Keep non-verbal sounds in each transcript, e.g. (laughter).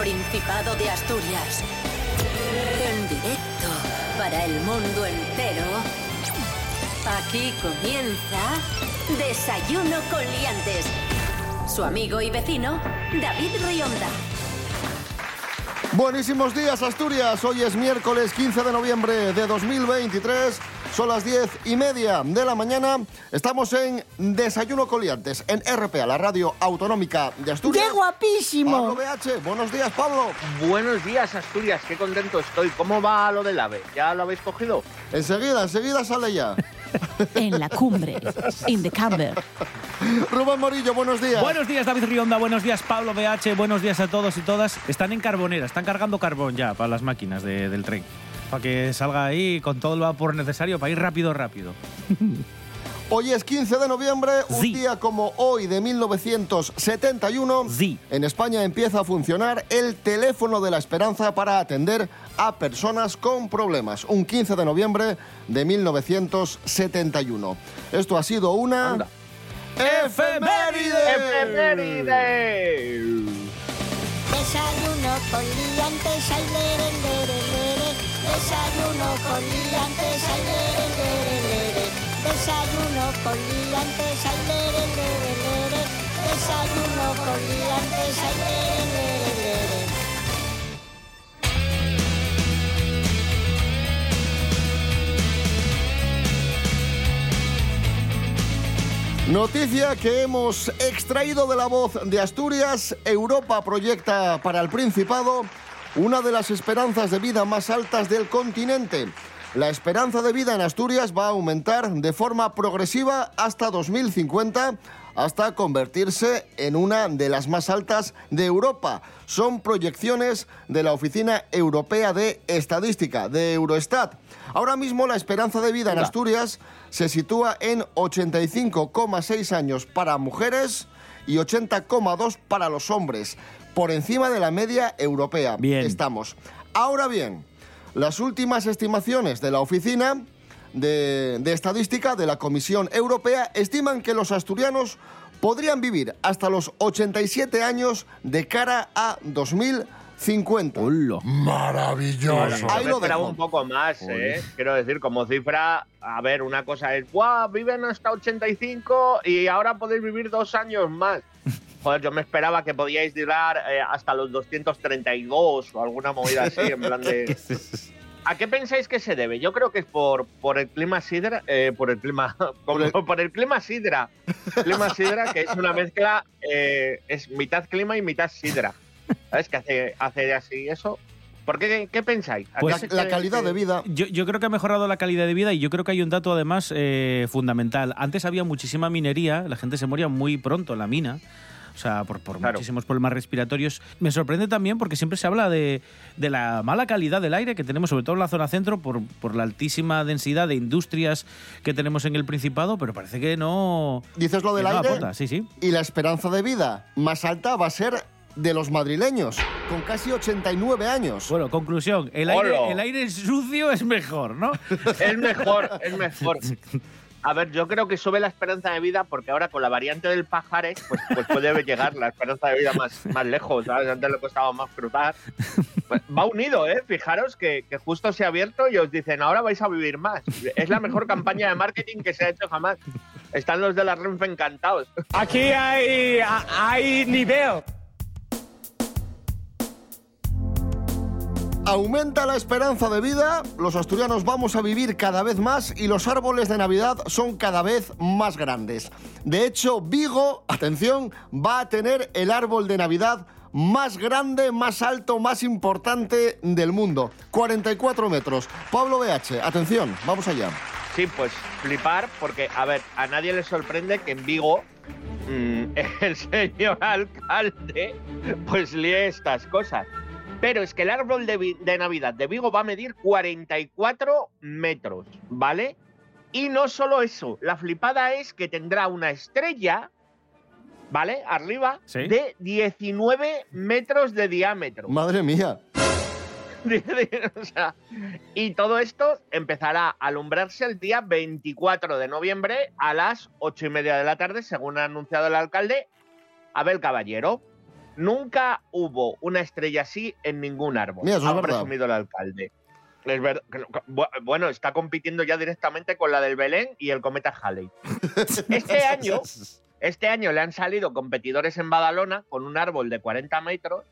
Principado de Asturias. En directo para el mundo entero. Aquí comienza Desayuno con Liantes. Su amigo y vecino, David Rionda. Buenísimos días, Asturias. Hoy es miércoles 15 de noviembre de 2023. Son las diez y media de la mañana. Estamos en Desayuno Coliantes, en RPA, la radio autonómica de Asturias. ¡Qué guapísimo! Pablo BH, buenos días, Pablo. Buenos días, Asturias, qué contento estoy. ¿Cómo va lo del ave? ¿Ya lo habéis cogido? Enseguida, enseguida sale ya. (laughs) en la cumbre, in the camber. Rubén Morillo, buenos días. Buenos días, David Rionda. Buenos días, Pablo BH. Buenos días a todos y todas. Están en carbonera, están cargando carbón ya para las máquinas de- del tren. Para que salga ahí con todo el vapor necesario para ir rápido, rápido. (laughs) Hoy es 15 de noviembre, un Sí. día como hoy de 1971. Sí. En España empieza a funcionar el teléfono de la esperanza para atender a personas con problemas. Un 15 de noviembre de 1971. Esto ha sido una... Anda. ¡Efeméride! ¡Efeméride! Desayuno con liantes, ay, lere, lere, lere. Desayuno con liantes, ay, lere. Desayuno con liantes, ay, lere. Desayuno con liantes, ay, lere. Noticia que hemos extraído de la voz de Asturias. Europa proyecta para el Principado una de las esperanzas de vida más altas del continente. La esperanza de vida en Asturias va a aumentar de forma progresiva hasta 2050 hasta convertirse en una de las más altas de Europa. Son proyecciones de la Oficina Europea de Estadística, de Eurostat. Ahora mismo la esperanza de vida en. Asturias se sitúa en 85,6 años para mujeres y 80,2 para los hombres, por encima de la media europea. Bien. Estamos. Ahora bien, las últimas estimaciones de la oficina de, de estadística de la Comisión Europea estiman que los asturianos podrían vivir hasta los 87 años de cara a 2050. Maravilloso. Ahí lo dejo. un poco más, ¿eh? Quiero decir, como cifra, a ver, una cosa es, ¡guau! Viven hasta 85 y ahora podéis vivir dos años más. Joder, yo me esperaba que podíais durar eh, hasta los 232 o alguna movida así, en plan de... (laughs) ¿A qué pensáis que se debe? Yo creo que es por, por el clima sidra, eh, por el clima, (laughs) por el, por el clima sidra, clima sidra que es una mezcla, eh, es mitad clima y mitad sidra, ¿sabes? Que hace, hace así eso. ¿Por qué? ¿Qué pensáis? ¿A Pues La calidad que- de vida. Yo, yo creo que ha mejorado la calidad de vida y yo creo que hay un dato además eh, fundamental. Antes había muchísima minería, la gente se moría muy pronto en la mina. O sea, por, por Claro. muchísimos problemas respiratorios. Me sorprende también porque siempre se habla de, de la mala calidad del aire que tenemos, sobre todo en la zona centro, por, por la altísima densidad de industrias que tenemos en el Principado, pero parece que no. Dices lo del no aire. aporta. Sí, sí. Y la esperanza de vida más alta va a ser de los madrileños, con casi 89 años. Bueno, conclusión: el aire, el aire sucio es mejor, ¿no? (laughs) Es mejor, es mejor. (laughs) A ver, yo creo que sube la esperanza de vida porque ahora con la variante del pajares, pues, pues puede (laughs) llegar la esperanza de vida más, más lejos, ¿sabes? Antes le costaba más cruzar. Pues va unido, ¿eh? Fijaros que, que justo se ha abierto y os dicen, ahora vais a vivir más. Es la mejor campaña de marketing que se ha hecho jamás. Están los de la Renfe encantados. Aquí hay, hay nivel. Aumenta la esperanza de vida, los asturianos vamos a vivir cada vez más y los árboles de Navidad son cada vez más grandes. De hecho, Vigo, atención, va a tener el árbol de Navidad más grande, más alto, más importante del mundo. 44 metros. Pablo BH, atención, vamos allá. Sí, pues flipar, porque, a ver, a nadie le sorprende que en Vigo mm, (laughs) el señor alcalde pues lee estas cosas. Pero es que el árbol de, Vi- de Navidad de Vigo va a medir 44 metros, ¿vale? Y no solo eso, la flipada es que tendrá una estrella, ¿vale? Arriba, Sí. de 19 metros de diámetro. Madre mía. (laughs) O sea, y todo esto empezará a alumbrarse el día 24 de noviembre a las 8 y media de la tarde, según ha anunciado el alcalde Abel Caballero. Nunca hubo una estrella así en ningún árbol. Mira, ha verdad. presumido el alcalde. Es ver- que no- que- bu- Bueno, está compitiendo ya directamente con la del Belén y el cometa Halley. (laughs) Este año, este año le han salido competidores en Badalona con un árbol de 40 metros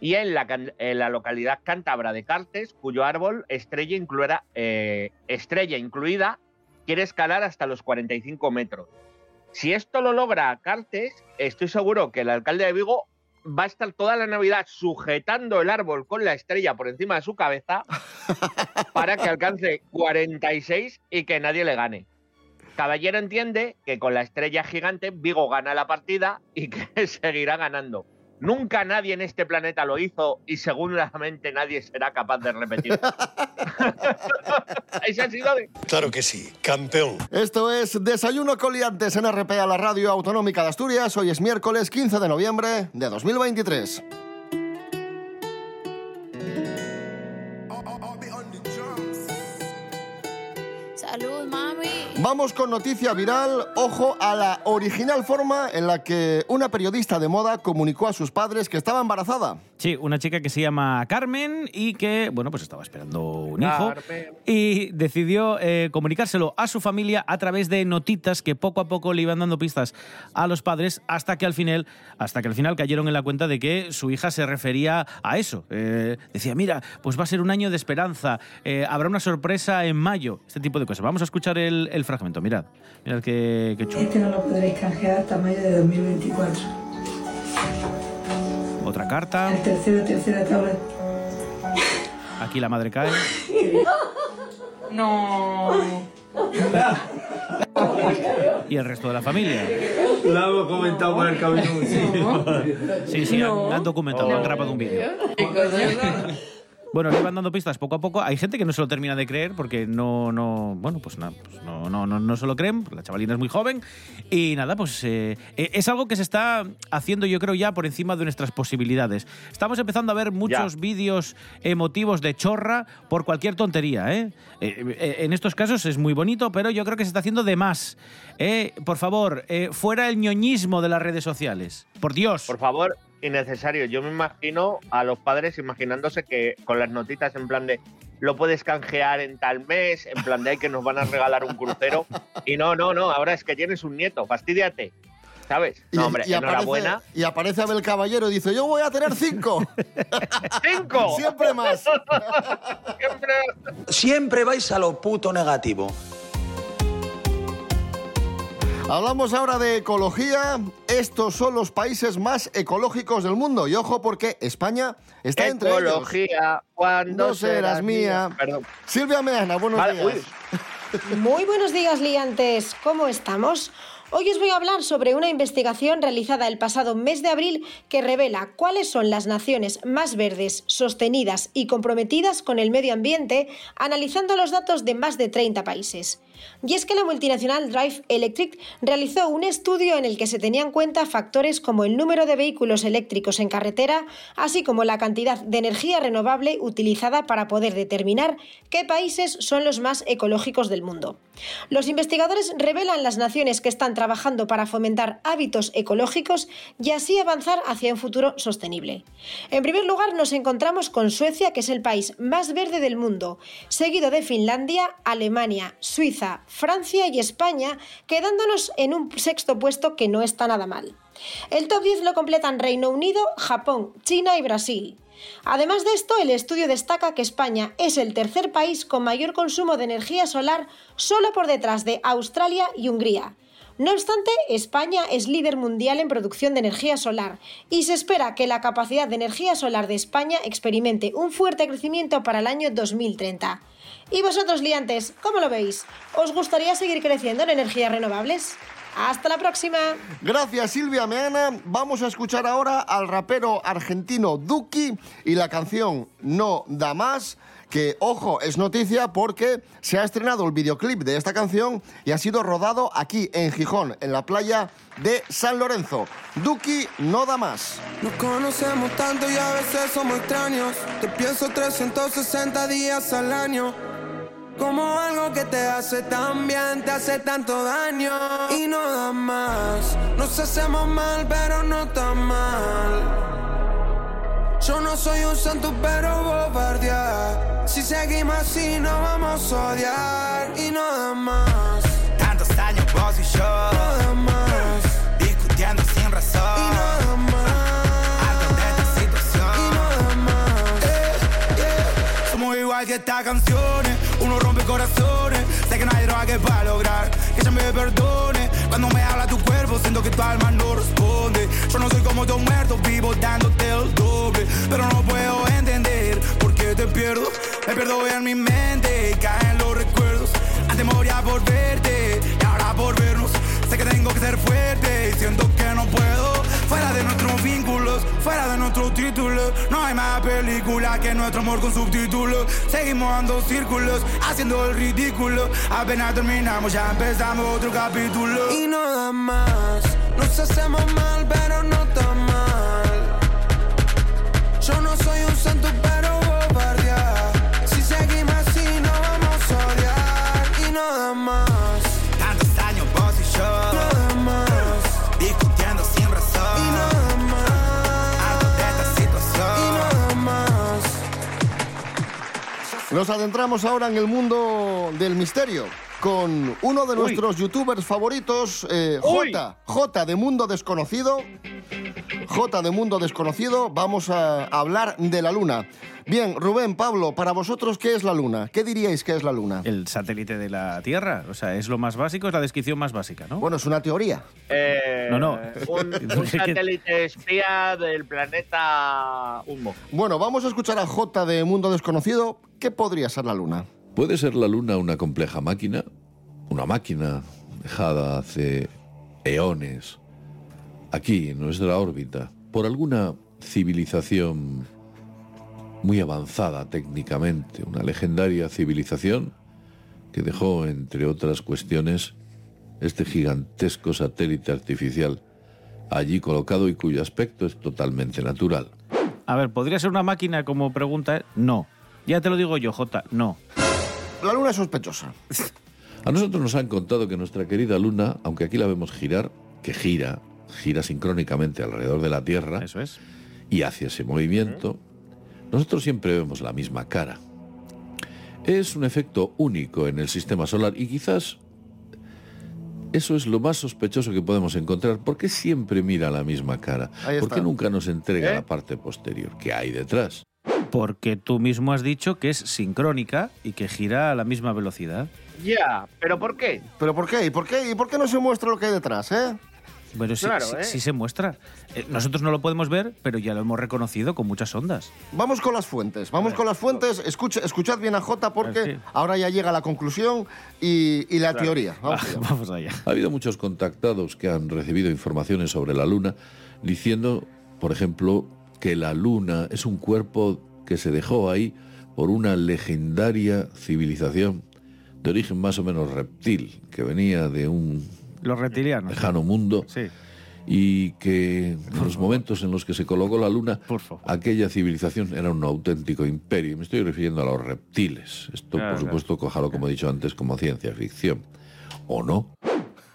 y en la, en la localidad cántabra de Cartes, cuyo árbol estrella, incluida, eh, estrella incluida quiere escalar hasta los 45 metros. Si esto lo logra Cartes, estoy seguro que el alcalde de Vigo va a estar toda la Navidad sujetando el árbol con la estrella por encima de su cabeza (laughs) para que alcance 46 y que nadie le gane. Caballero entiende que con la estrella gigante Vigo gana la partida y que (laughs) seguirá ganando. Nunca nadie en este planeta lo hizo y seguramente nadie será capaz de repetirlo. (laughs) Claro que sí, campeón. Esto es Desayuno Coliantes en RPA, la radio autonómica de Asturias. Hoy es miércoles 15 de noviembre de 2023. Vamos con noticia viral. Ojo a la original forma en la que una periodista de moda comunicó a sus padres que estaba embarazada. Sí, una chica que se llama Carmen y que, bueno, pues estaba esperando un hijo Carmen. y decidió eh, comunicárselo a su familia a través de notitas que poco a poco le iban dando pistas a los padres hasta que al final, hasta que al final cayeron en la cuenta de que su hija se refería a eso. Eh, decía, mira, pues va a ser un año de esperanza, eh, habrá una sorpresa en mayo, este tipo de cosas. Vamos a escuchar el, el fragmento, mirad, mirad qué, qué chulo. Este no lo podréis canjear hasta mayo de 2024. Otra carta, El tercero, tercera tabla. aquí la madre cae. (laughs) Y el resto de la familia. Lo hemos comentado por el camino. Sí, sí, han, han documentado, han grabado un vídeo. Bueno, le van dando pistas poco a poco. Hay gente que no se lo termina de creer porque no, no, bueno, pues, nada, pues no, no, no, no se lo creen. La chavalina es muy joven y nada, pues eh, eh, es algo que se está haciendo, yo creo ya por encima de nuestras posibilidades. Estamos empezando a ver muchos vídeos emotivos de chorra por cualquier tontería, ¿eh? Eh, En estos casos es muy bonito, pero yo creo que se está haciendo de más. ¿eh? Por favor, fuera el ñoñismo de las redes sociales. Por Dios. Por favor, innecesario. Yo me imagino a los padres imaginándose que con las notitas en plan de lo puedes canjear en tal mes, en plan de "Ay, que nos van a regalar un crucero. Y no, no, no, ahora es que tienes un nieto, fastidiate. ¿Sabes? No, hombre, enhorabuena. Aparece, y aparece Abel Caballero y dice, yo voy a tener cinco. (laughs) ¡Cinco! Siempre más. (laughs) Siempre. Siempre vais a lo puto negativo. Hablamos ahora de ecología. Estos son los países más ecológicos del mundo. Y ojo porque España está entre ellos. Ecología, cuando No serás mía. Perdón. Silvia Meana, buenos Vale, días. uy. Muy buenos días, liantes. ¿Cómo estamos? Hoy os voy a hablar sobre una investigación realizada el pasado mes de abril que revela cuáles son las naciones más verdes, sostenidas y comprometidas con el medio ambiente, analizando los datos de más de 30 países. Y es que la multinacional Drive Electric realizó un estudio en el que se tenían en cuenta factores como el número de vehículos eléctricos en carretera, así como la cantidad de energía renovable utilizada para poder determinar qué países son los más ecológicos del mundo. Los investigadores revelan las naciones que están trabajando para fomentar hábitos ecológicos y así avanzar hacia un futuro sostenible. En primer lugar nos encontramos con Suecia, que es el país más verde del mundo, seguido de Finlandia, Alemania, Suiza, Francia y España, quedándonos en un sexto puesto que no está nada mal. El top 10 lo completan Reino Unido, Japón, China y Brasil. Además de esto, el estudio destaca que España es el tercer país con mayor consumo de energía solar solo por detrás de Australia y Hungría. No obstante, España es líder mundial en producción de energía solar y se espera que la capacidad de energía solar de España experimente un fuerte crecimiento para el año 2030. ¿Y vosotros, liantes, cómo lo veis? ¿Os gustaría seguir creciendo en energías renovables? ¡Hasta la próxima! Gracias Silvia Meana. Vamos a escuchar ahora al rapero argentino Duki y la canción No da más, que ojo, es noticia porque se ha estrenado el videoclip de esta canción y ha sido rodado aquí en Gijón, en la playa de San Lorenzo. Duki no da más. Nos conocemos tanto y a veces somos extraños. Te pienso 360 días al año. Como algo que te hace tan bien, te hace tanto daño y no da más. Nos hacemos mal, pero no tan mal. Yo no soy un santo, pero bobardear. Seguimos así, no vamos a odiar y no da más. Tantos años vos y yo. No da más. Discutiendo sin razón. Y no da más. Harto de esta situación. Y no da más. Eh, yeah. Somos igual que estas canciones. Uno rompe corazones. Sé que no hay droga que para lograr que ella me perdone. Cuando me habla tu cuerpo, siento que tu alma no responde. Yo no soy como tu muerto, vivo dándote el doble. Pero no puedo entender por qué te pierdo. Me pierdo en mi mente y caen los recuerdos. Antes moría por verte y ahora por vernos. Sé que tengo que ser fuerte y siento que no puedo. Fuera de nuestros vínculos, fuera de nuestros títulos. No hay más película que nuestro amor con subtítulos. Seguimos dando círculos, haciendo el ridículo. Apenas terminamos, ya empezamos otro capítulo. Y no da más. Nos hacemos mal, pero no tan Nos adentramos ahora en el mundo del misterio con uno de nuestros youtubers favoritos, eh. J. J de Mundo Desconocido. J de Mundo Desconocido, vamos a hablar de la Luna. Bien, Rubén, Pablo, para vosotros, ¿qué es la Luna? ¿Qué diríais que es la Luna? El satélite de la Tierra. O sea, es lo más básico, es la descripción más básica, ¿no? Bueno, es una teoría. Eh, No, no. Un, (laughs) un satélite espía del planeta Humo. Bueno, vamos a escuchar a J de Mundo Desconocido. ¿Qué podría ser la Luna? ¿Puede ser la Luna una compleja máquina? Una máquina dejada hace eones aquí, en nuestra órbita, por alguna civilización muy avanzada técnicamente, una legendaria civilización que dejó, entre otras cuestiones, este gigantesco satélite artificial allí colocado y cuyo aspecto es totalmente natural. A ver, ¿podría ser una máquina como pregunta? No. Ya te lo digo yo, J, no. La Luna es sospechosa. A nosotros nos han contado que nuestra querida Luna, aunque aquí la vemos girar, que gira, gira sincrónicamente alrededor de la Tierra Eso es. y hacia ese movimiento, nosotros siempre vemos la misma cara. Es un efecto único en el sistema solar y quizás eso es lo más sospechoso que podemos encontrar. ¿Por qué siempre mira la misma cara? ¿Por qué nunca nos entrega ¿Eh? la parte posterior? ¿Qué hay detrás? Porque tú mismo has dicho que es sincrónica y que gira a la misma velocidad. Ya, ¿pero por qué? ¿Pero por qué? ¿Y por qué? ¿Y por qué no se muestra lo que hay detrás, eh? Pero sí, Claro, sí- ¿eh? sí se muestra. Eh, nosotros no lo podemos ver, pero ya lo hemos reconocido con muchas ondas. Vamos con las fuentes, vamos con las fuentes. Escucha, escuchad bien a J porque Sí. ahora ya llega la conclusión y, y la teoría. Vamos Va, allá. vamos allá. Ha habido muchos contactados que han recibido informaciones sobre la Luna diciendo, por ejemplo, que la Luna es un cuerpo que se dejó ahí por una legendaria civilización de origen más o menos reptil, que venía de un Los reptilianos. lejano mundo Sí. y que en los momentos en los que se colocó la Luna, Por favor. aquella civilización era un auténtico imperio. Y me estoy refiriendo a los reptiles. Esto, Claro, por supuesto, cójalo, como he dicho antes, como ciencia ficción. ¿O no?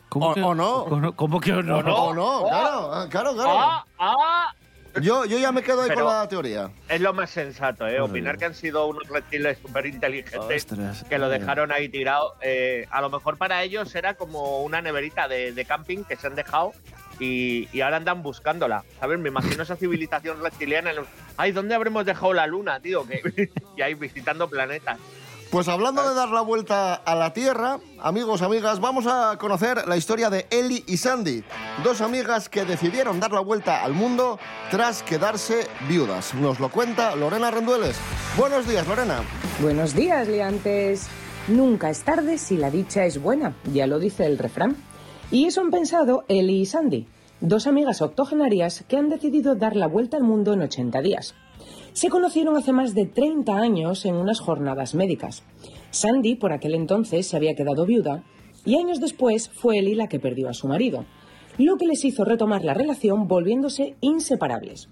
¿Cómo O- que, o no. ¿Cómo, que o no? ¿O no? Claro, ah, claro, claro. ¡Ah! ¡Ah! Yo, yo ya me quedo ahí Pero- con la teoría. Es lo más sensato, ¿eh? Opinar que han sido unos reptiles súper inteligentes que lo dejaron ahí tirado. Eh, a lo mejor para ellos era como una neverita de, de camping que se han dejado y, y ahora andan buscándola. ¿Sabes? Me imagino esa civilización reptiliana. en los- Ay, ¿dónde habremos dejado la luna, tío? Que, (laughs) y ahí visitando planetas. Pues hablando de dar la vuelta a la Tierra, amigos, amigas, vamos a conocer la historia de Ellie y Sandy, dos amigas que decidieron dar la vuelta al mundo tras quedarse viudas. Nos lo cuenta Lorena Rendueles. Buenos días, Lorena. Buenos días, liantes. Nunca es tarde si la dicha es buena, ya lo dice el refrán. Y eso han pensado Ellie y Sandy, dos amigas octogenarias que han decidido dar la vuelta al mundo en 80 días. Se conocieron hace más de 30 años en unas jornadas médicas. Sandy, por aquel entonces, se había quedado viuda y años después fue Ellie la que perdió a su marido, lo que les hizo retomar la relación volviéndose inseparables.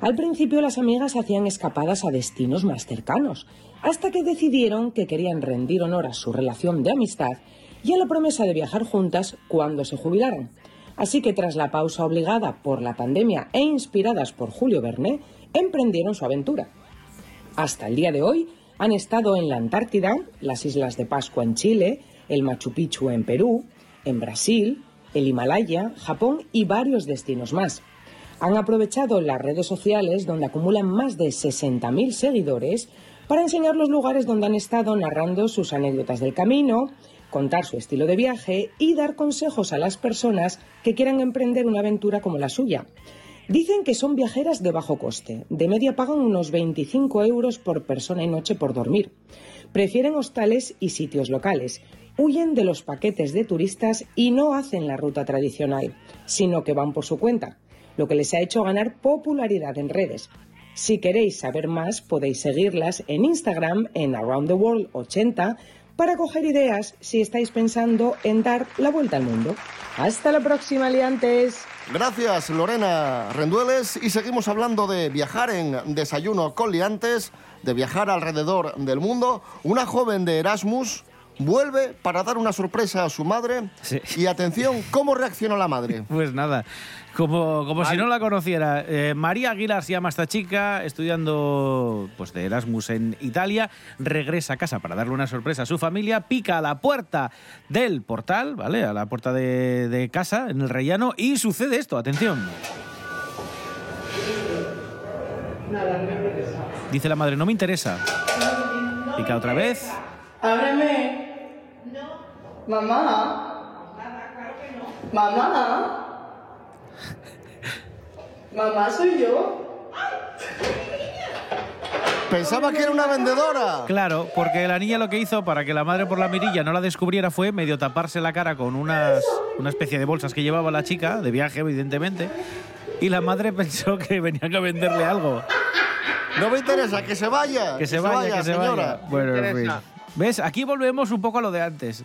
Al principio las amigas hacían escapadas a destinos más cercanos, hasta que decidieron que querían rendir honor a su relación de amistad y a la promesa de viajar juntas cuando se jubilaran. Así que tras la pausa obligada por la pandemia e inspiradas por Julio Verne, emprendieron su aventura. Hasta el día de hoy han estado en la Antártida, las Islas de Pascua en Chile, el Machu Picchu en Perú, en Brasil, el Himalaya, Japón y varios destinos más. Han aprovechado las redes sociales, donde acumulan más de 60.000 seguidores, para enseñar los lugares donde han estado narrando sus anécdotas del camino, contar su estilo de viaje y dar consejos a las personas que quieran emprender una aventura como la suya. Dicen que son viajeras de bajo coste. De media pagan unos 25 euros por persona y noche por dormir. Prefieren hostales y sitios locales. Huyen de los paquetes de turistas y no hacen la ruta tradicional, sino que van por su cuenta, lo que les ha hecho ganar popularidad en redes. Si queréis saber más, podéis seguirlas en Instagram en Around the World 80 para coger ideas si estáis pensando en dar la vuelta al mundo. Hasta la próxima, liantes. Gracias, Lorena Rendueles. Y seguimos hablando de viajar en Desayuno con Liantes, de viajar alrededor del mundo. Una joven de Erasmus vuelve para dar una sorpresa a su madre. Y atención, ¿cómo reaccionó la madre? (laughs) Pues nada, como, como si no la conociera. Eh, María Aguilar se llama esta chica, estudiando pues, de Erasmus en Italia. Regresa a casa para darle una sorpresa a su familia. Pica a la puerta del portal, ¿vale? A la puerta de, de casa, en el rellano. Y sucede esto, atención. Dice la madre, no me interesa. Pica otra vez. Ábreme. Mamá. Mamá. Mamá, soy yo. Pensaba que era una vendedora. Claro, porque la niña lo que hizo para que la madre por la mirilla no la descubriera fue medio taparse la cara con unas, una especie de bolsas que llevaba la chica, de viaje evidentemente, y la madre (laughs) pensó que venían a venderle algo. No me interesa, que se vaya. Que se vaya, que se señora. vaya. Bueno, en fin. ¿Ves? Aquí volvemos un poco a lo de antes.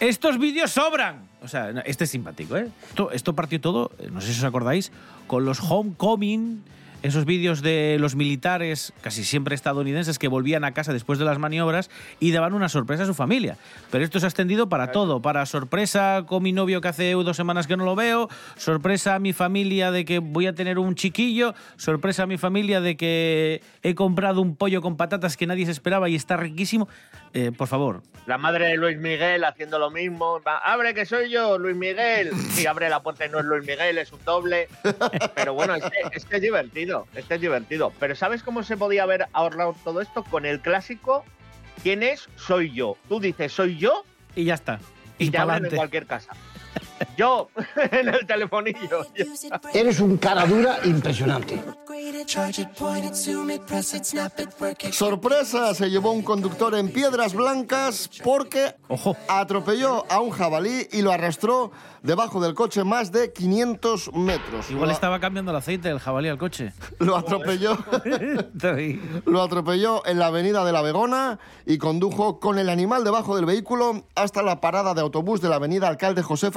Estos vídeos sobran. O sea, este es simpático, ¿eh? Esto, esto partió todo, eh, no sé si os acordáis, con los homecoming, esos vídeos de los militares, casi siempre estadounidenses, que volvían a casa después de las maniobras y daban una sorpresa a su familia. Pero esto se ha extendido para todo, para sorpresa con mi novio que hace dos semanas que no lo veo, sorpresa a mi familia de que voy a tener un chiquillo, sorpresa a mi familia de que he comprado un pollo con patatas que nadie se esperaba y está riquísimo. Eh, por favor, La madre de Luis Miguel haciendo lo mismo. Abre que soy yo, Luis Miguel. Y abre la puerta y no es Luis Miguel, es un doble. (laughs) Pero bueno, es que, es que es divertido. Este es divertido. Pero ¿sabes cómo se podía haber ahorrado todo esto? Con el clásico, ¿quién es? Soy yo. Tú dices, soy yo. Y ya está. Y, te abren en cualquier casa. Yo, (laughs) en el telefonillo. Eres un cara dura impresionante. Sorpresa, se llevó un conductor en piedras blancas porque atropelló a un jabalí y lo arrastró debajo del coche más de 500 metros. igual Lo- estaba cambiando el aceite del jabalí al coche. Lo atropelló. (laughs) Lo atropelló en la avenida de la Begona y condujo con el animal debajo del vehículo hasta la parada de autobús de la avenida Alcalde José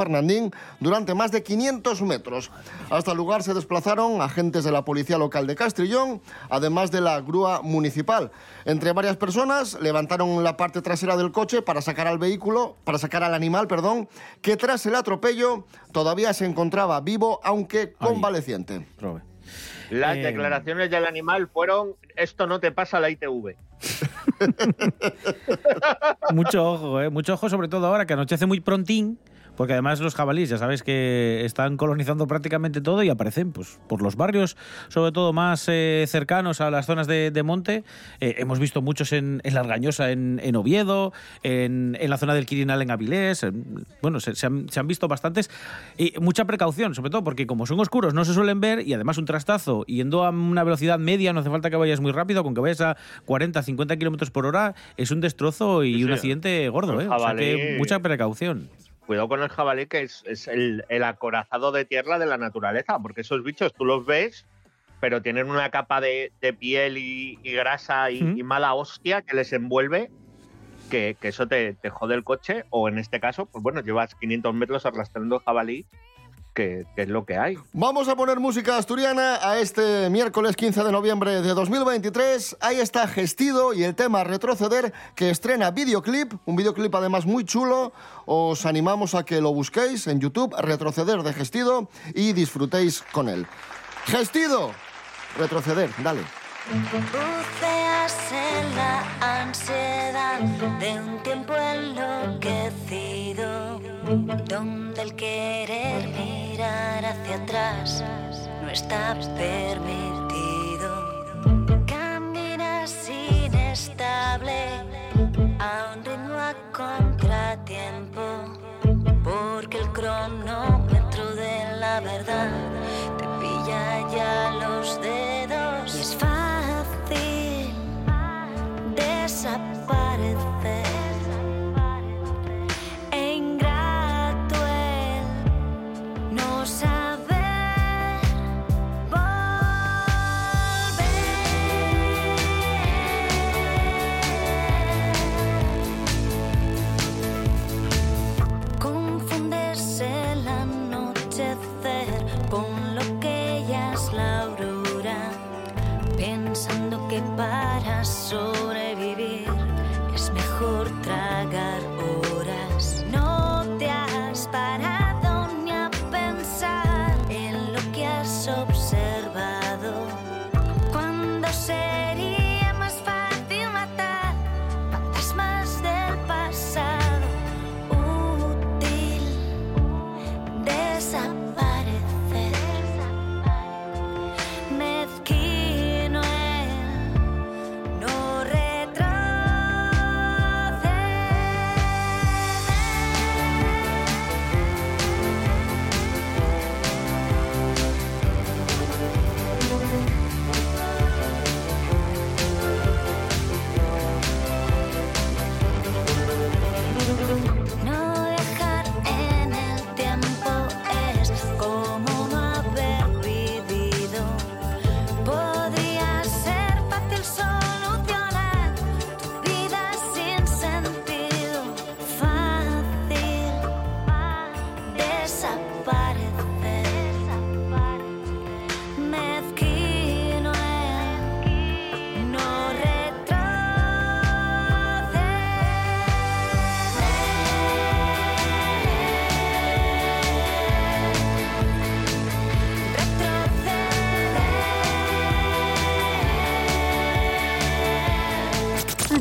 Durante más de 500 metros. Hasta el lugar se desplazaron agentes de la policía local de Castrillón, además de la grúa municipal. Entre varias personas levantaron la parte trasera del coche para sacar al vehículo, para sacar al animal, perdón, que tras el atropello todavía se encontraba vivo, aunque convaleciente. Las Eh, declaraciones del animal fueron: esto no te pasa a la ITV. (laughs) Mucho ojo, ¿eh? Mucho ojo, sobre todo ahora que anochece muy prontín, porque además los jabalíes, ya sabes que están colonizando prácticamente todo y aparecen pues, por los barrios, sobre todo más eh, cercanos a las zonas de, de monte. Eh, hemos visto muchos en, en Largañosa, en, en Oviedo, en, en la zona del Quirinal, en Avilés. en- bueno, se, se han, se han visto bastantes. Y mucha precaución, sobre todo porque como son oscuros no se suelen ver y además un trastazo yendo a una velocidad media, no hace falta que vayas muy rápido, con que vayas a 40, 50 kilómetros por hora, es un destrozo y Sí, un accidente gordo, ¿eh? O sea que mucha precaución. Cuidado con el jabalí, que es, es el, el acorazado de tierra de la naturaleza, porque esos bichos tú los ves, pero tienen una capa de, de piel y, y grasa y, y mala hostia que les envuelve, que, que eso te, te jode el coche, o en este caso, pues bueno, llevas 500 metros arrastrando el jabalí, que, que es lo que hay. Vamos a poner música asturiana a este miércoles 15 de noviembre de 2023. Ahí está Gestido y el tema Retroceder que estrena videoclip, un videoclip además muy chulo. Os animamos a que lo busquéis en YouTube, Retroceder de Gestido y disfrutéis con él. Gestido, retroceder, dale. Buceas en la ansiedad de un tiempo enloquecido, donde el querer mirar hacia atrás no está permitido. Caminas inestable a un ritmo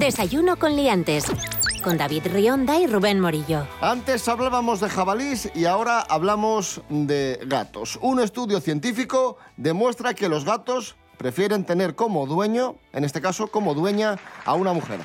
Desayuno con liantes. Con David Rionda y Rubén Morillo. Antes hablábamos de jabalís y ahora hablamos de gatos. Un estudio científico demuestra que los gatos prefieren tener como dueño, en este caso como dueña, a una mujer.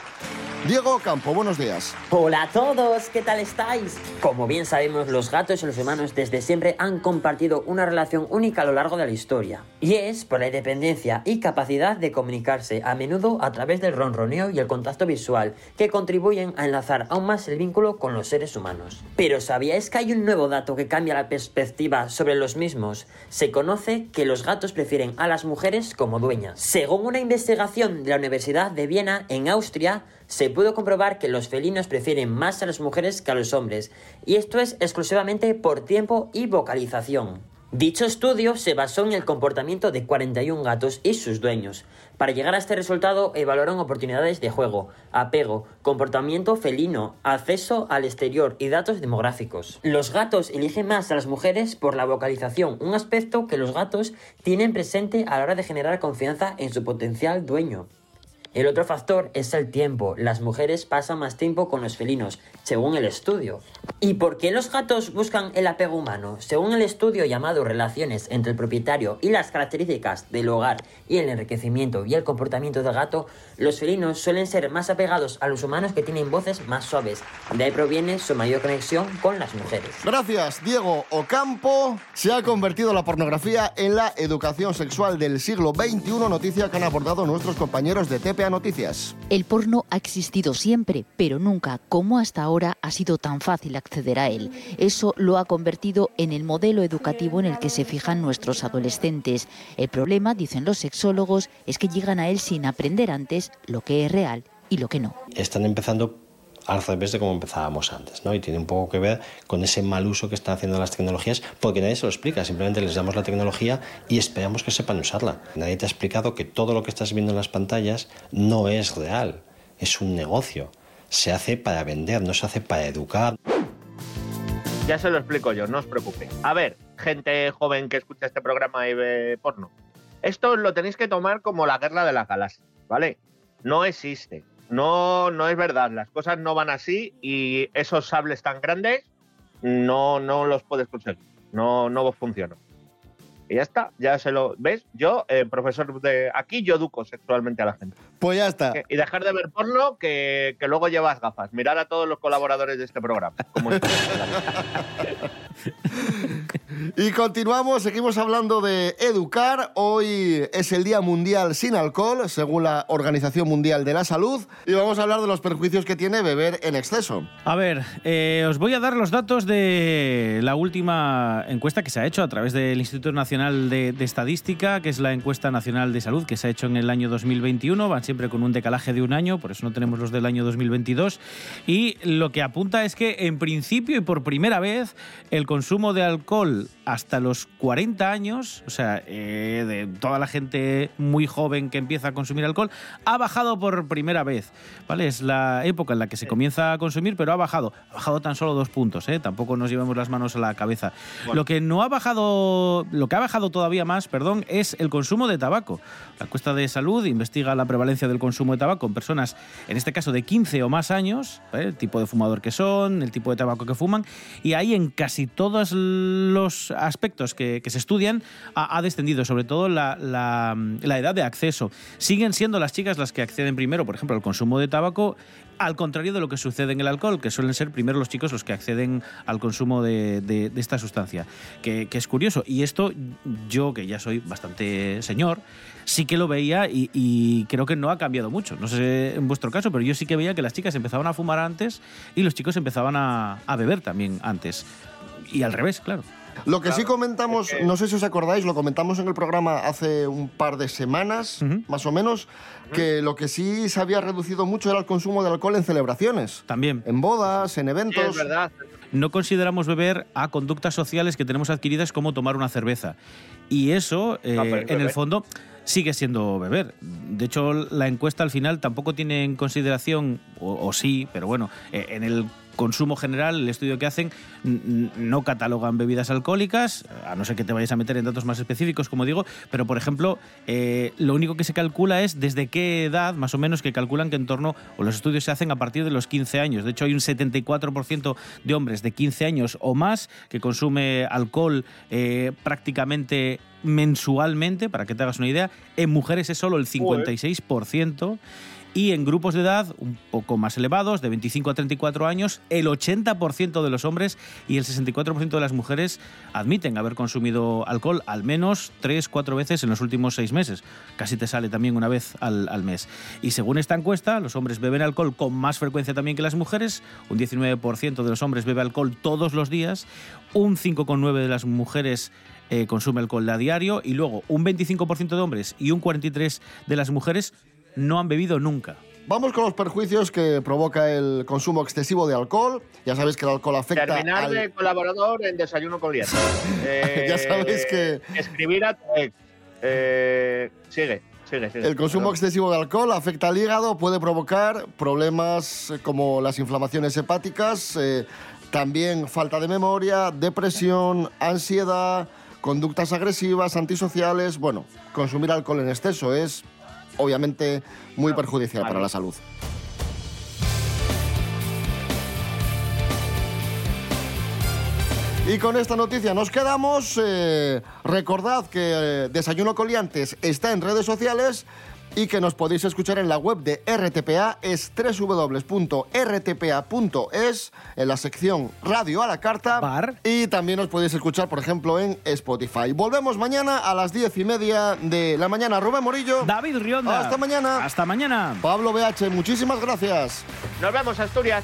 Diego Campo, buenos días. Hola a todos, ¿qué tal estáis? Como bien sabemos, los gatos y los humanos desde siempre han compartido una relación única a lo largo de la historia. Y es por la independencia y capacidad de comunicarse, a menudo a través del ronroneo y el contacto visual, que contribuyen a enlazar aún más el vínculo con los seres humanos. Pero ¿sabíais que hay un nuevo dato que cambia la perspectiva sobre los mismos? Se conoce que los gatos prefieren a las mujeres como dueñas. Según una investigación de la Universidad de Viena, en Austria, se pudo comprobar que los felinos prefieren más a las mujeres que a los hombres, y esto es exclusivamente por tiempo y vocalización. Dicho estudio se basó en el comportamiento de 41 gatos y sus dueños. Para llegar a este resultado evaluaron oportunidades de juego, apego, comportamiento felino, acceso al exterior y datos demográficos. Los gatos eligen más a las mujeres por la vocalización, un aspecto que los gatos tienen presente a la hora de generar confianza en su potencial dueño. El otro factor es el tiempo. Las mujeres pasan más tiempo con los felinos, según el estudio. ¿Y por qué los gatos buscan el apego humano? Según el estudio llamado Relaciones entre el propietario y las características del hogar y el enriquecimiento y el comportamiento del gato, los felinos suelen ser más apegados a los humanos que tienen voces más suaves. De ahí proviene su mayor conexión con las mujeres. Gracias, Diego Ocampo. Se ha convertido la pornografía en la educación sexual del siglo XXI, noticia que han abordado nuestros compañeros de TPA Noticias. El porno ha existido siempre, pero nunca, como hasta ahora, ha sido tan fácil acceder a él. Eso lo ha convertido en el modelo educativo en el que se fijan nuestros adolescentes. El problema, dicen los sexólogos, es que llegan a él sin aprender antes lo que es real y lo que no. Están empezando al revés de como empezábamos antes, ¿no? Y tiene un poco que ver con ese mal uso que están haciendo las tecnologías, porque nadie se lo explica, simplemente les damos la tecnología y esperamos que sepan usarla. Nadie te ha explicado que todo lo que estás viendo en las pantallas no es real, es un negocio. Se hace para vender, no se hace para educar. Ya se lo explico yo, no os preocupéis. A ver, gente joven que escucha este programa y ve porno. Esto lo tenéis que tomar como la guerra de las galaxias, ¿vale? No existe. No, no es verdad. Las cosas no van así y esos sables tan grandes no, no los puedes conseguir. No, no funcionan. Y ya está, ya se lo. ¿Ves? Yo, eh, profesor de aquí, yo educo sexualmente a la gente. Pues ya está. Y dejar de ver porno que, que luego llevas gafas. Mirar a todos los colaboradores de este programa. Como. Y continuamos, seguimos hablando de educar. Hoy es el Día Mundial sin Alcohol, según la Organización Mundial de la Salud, y vamos a hablar de los perjuicios que tiene beber en exceso. A ver, eh, os voy a dar los datos de la última encuesta que se ha hecho a través del Instituto Nacional de, de Estadística, que es la encuesta nacional de salud que se ha hecho en el año 2021. Van siempre con un decalaje de un año, por eso no tenemos los del año 2022. Y lo que apunta es que, en principio y por primera vez, el consumo de alcohol hasta los 40 años, o sea, eh, de toda la gente muy joven que empieza a consumir alcohol, ha bajado por primera vez. ¿Vale? Es la época en la que se comienza a consumir, pero ha bajado. Ha bajado tan solo dos puntos, ¿eh? Tampoco nos llevemos las manos a la cabeza. Bueno. Lo que no ha bajado, lo que ha bajado todavía más, perdón, es el consumo de tabaco. La encuesta de salud investiga la prevalencia del consumo de tabaco en personas, en este caso de 15 o más años, ¿vale? el tipo de fumador que son, el tipo de tabaco que fuman, y ahí en casi todos los aspectos que, se estudian ha, ha descendido, sobre todo la, la- la edad de acceso. Siguen siendo las chicas las que acceden primero, por ejemplo, al consumo de tabaco, al contrario de lo que sucede en el alcohol, que suelen ser primero los chicos los que acceden al consumo de, esta sustancia, que, es curioso. Y esto yo, que ya soy bastante señor, sí que lo veía y, creo que no ha cambiado mucho. No sé en vuestro caso, pero yo sí que veía que las chicas empezaban a fumar antes y los chicos empezaban a beber también antes. Y al revés, claro. Lo que sí comentamos, no sé si os acordáis, lo comentamos en el programa hace un par de semanas, más o menos, que lo que sí se había reducido mucho era el consumo de alcohol en celebraciones. También. En bodas, en eventos. no consideramos beber a conductas sociales que tenemos adquiridas como tomar una cerveza. Y eso, eh, es en el fondo, sigue siendo beber. De hecho, la encuesta al final tampoco tiene en consideración, o, o sí, pero bueno, eh, en el consumo general, el estudio que hacen, no catalogan bebidas alcohólicas, a no ser que te vayas a meter en datos más específicos, como digo, pero por ejemplo, eh, lo único que se calcula es desde qué edad, más o menos, que calculan que en torno, o los estudios se hacen a partir de los 15 años. De hecho, hay un 74% de hombres de 15 años o más que consume alcohol eh, prácticamente mensualmente, para que te hagas una idea. En mujeres es solo el 56%. Y en grupos de edad un poco más elevados, de 25 a 34 años, el 80% de los hombres y el 64% de las mujeres admiten haber consumido alcohol al menos 3-4 veces en los últimos 6 meses. Casi te sale también una vez al, mes. Y según esta encuesta, los hombres beben alcohol con más frecuencia también que las mujeres. Un 19% de los hombres bebe alcohol todos los días. Un 5,9% de las mujeres eh, consume alcohol a diario. Y luego un 25% de hombres y un 43% de las mujeres no han bebido nunca. Vamos con los perjuicios que provoca el consumo excesivo de alcohol. Ya sabéis que el alcohol afecta Terminar al... de colaborador en Desayuno con. (laughs) Eh, Ya sabéis que- Escribir a tu ex. Eh, sigue, sigue, sigue. El consumo Perdón. excesivo de alcohol afecta al hígado, puede provocar problemas eh, como las inflamaciones hepáticas, eh, también falta de memoria, depresión, ansiedad, conductas agresivas, antisociales. Bueno, consumir alcohol en exceso es obviamente muy perjudicial para la salud. Y con esta noticia nos quedamos. Eh, recordad que eh, Desayuno Coliantes está en redes sociales y que nos podéis escuchar en la web de RTPA, es www.rtpa.es, en la sección Radio a la Carta. Y también os podéis escuchar, por ejemplo, en Spotify. Volvemos mañana a las diez y media de la mañana. Rubén Morillo. David Rionda. Hasta mañana. Hasta mañana. Pablo BH, muchísimas gracias. Nos vemos, Asturias.